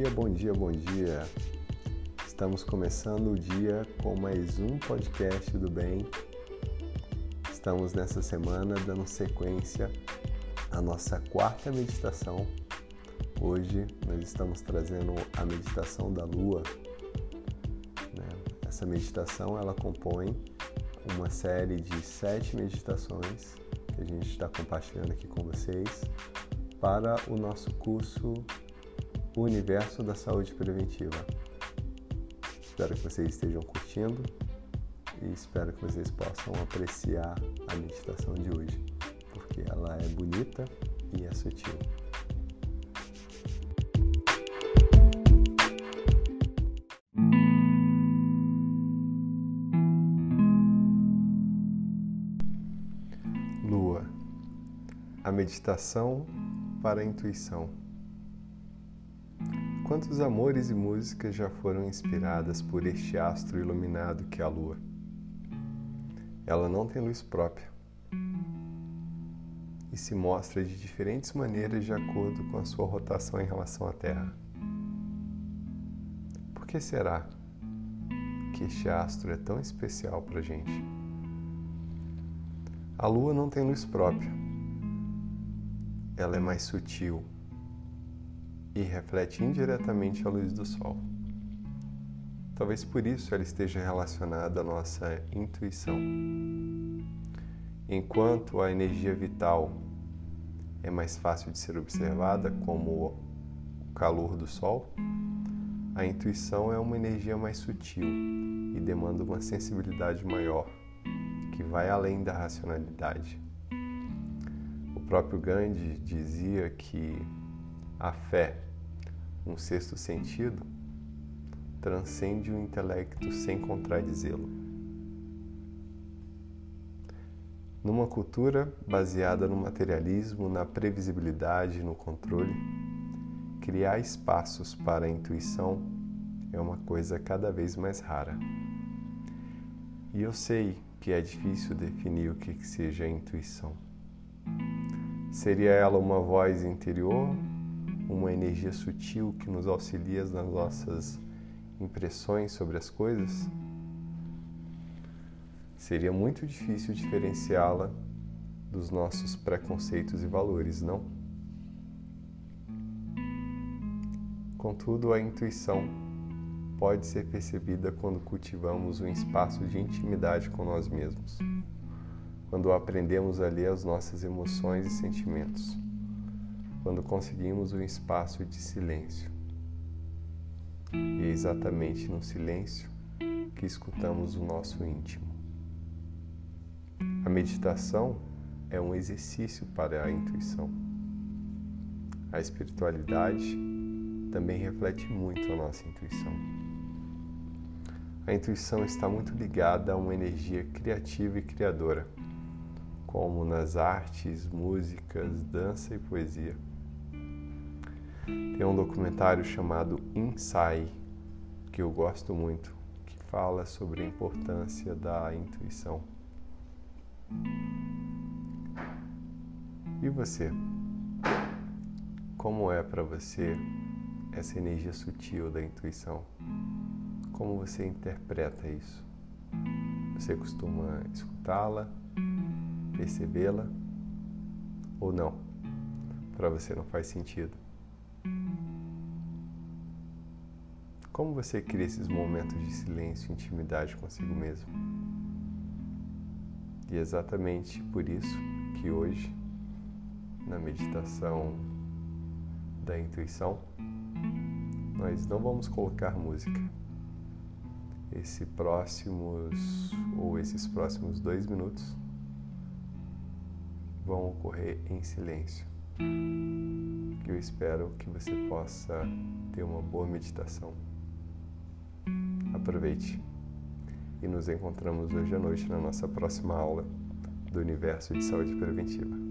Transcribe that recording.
dia, bom dia, bom dia. Estamos começando o dia com mais um podcast do bem. Estamos nessa semana dando sequência à nossa quarta meditação. Hoje nós estamos trazendo a meditação da lua. Né? Essa meditação ela compõe uma série de sete meditações que a gente está compartilhando aqui com vocês para o nosso curso O Universo da Saúde Preventiva. Espero que vocês estejam curtindo e espero que vocês possam apreciar a meditação de hoje, porque ela é bonita e é sutil. Lua, a meditação para a intuição. Quantos amores e músicas já foram inspiradas por este astro iluminado que é a Lua? Ela não tem luz própria e se mostra de diferentes maneiras de acordo com a sua rotação em relação à Terra. Por que será que este astro é tão especial para a gente? A Lua não tem luz própria ela é mais sutil e reflete indiretamente a luz do Sol. Talvez por isso ela esteja relacionada à nossa intuição. Enquanto a energia vital é mais fácil de ser observada, como o calor do Sol, a intuição é uma energia mais sutil e demanda uma sensibilidade maior, que vai além da racionalidade próprio Gandhi dizia que a fé, um sexto sentido, transcende o intelecto sem contradizê-lo. Numa cultura baseada no materialismo, na previsibilidade, no controle, criar espaços para a intuição é uma coisa cada vez mais rara. E eu sei que é difícil definir o que seja a intuição. Seria ela uma voz interior, uma energia sutil que nos auxilia nas nossas impressões sobre as coisas? Seria muito difícil diferenciá-la dos nossos preconceitos e valores, não? Contudo, a intuição pode ser percebida quando cultivamos um espaço de intimidade com nós mesmos quando aprendemos a ler as nossas emoções e sentimentos, quando conseguimos um espaço de silêncio. E é exatamente no silêncio que escutamos o nosso íntimo. A meditação é um exercício para a intuição. A espiritualidade também reflete muito a nossa intuição. A intuição está muito ligada a uma energia criativa e criadora como nas artes, músicas, dança e poesia. Tem um documentário chamado Inside, que eu gosto muito, que fala sobre a importância da intuição. E você? Como é para você essa energia sutil da intuição? Como você interpreta isso? Você costuma escutá-la? percebê-la ou não. Para você não faz sentido. Como você cria esses momentos de silêncio e intimidade consigo mesmo? E é exatamente por isso que hoje, na meditação da intuição, nós não vamos colocar música. Esse próximos ou esses próximos dois minutos vão ocorrer em silêncio. Espero que você possa ter uma boa meditação. Aproveite e nos encontramos hoje à noite na nossa próxima aula do Universo de Saúde Preventiva.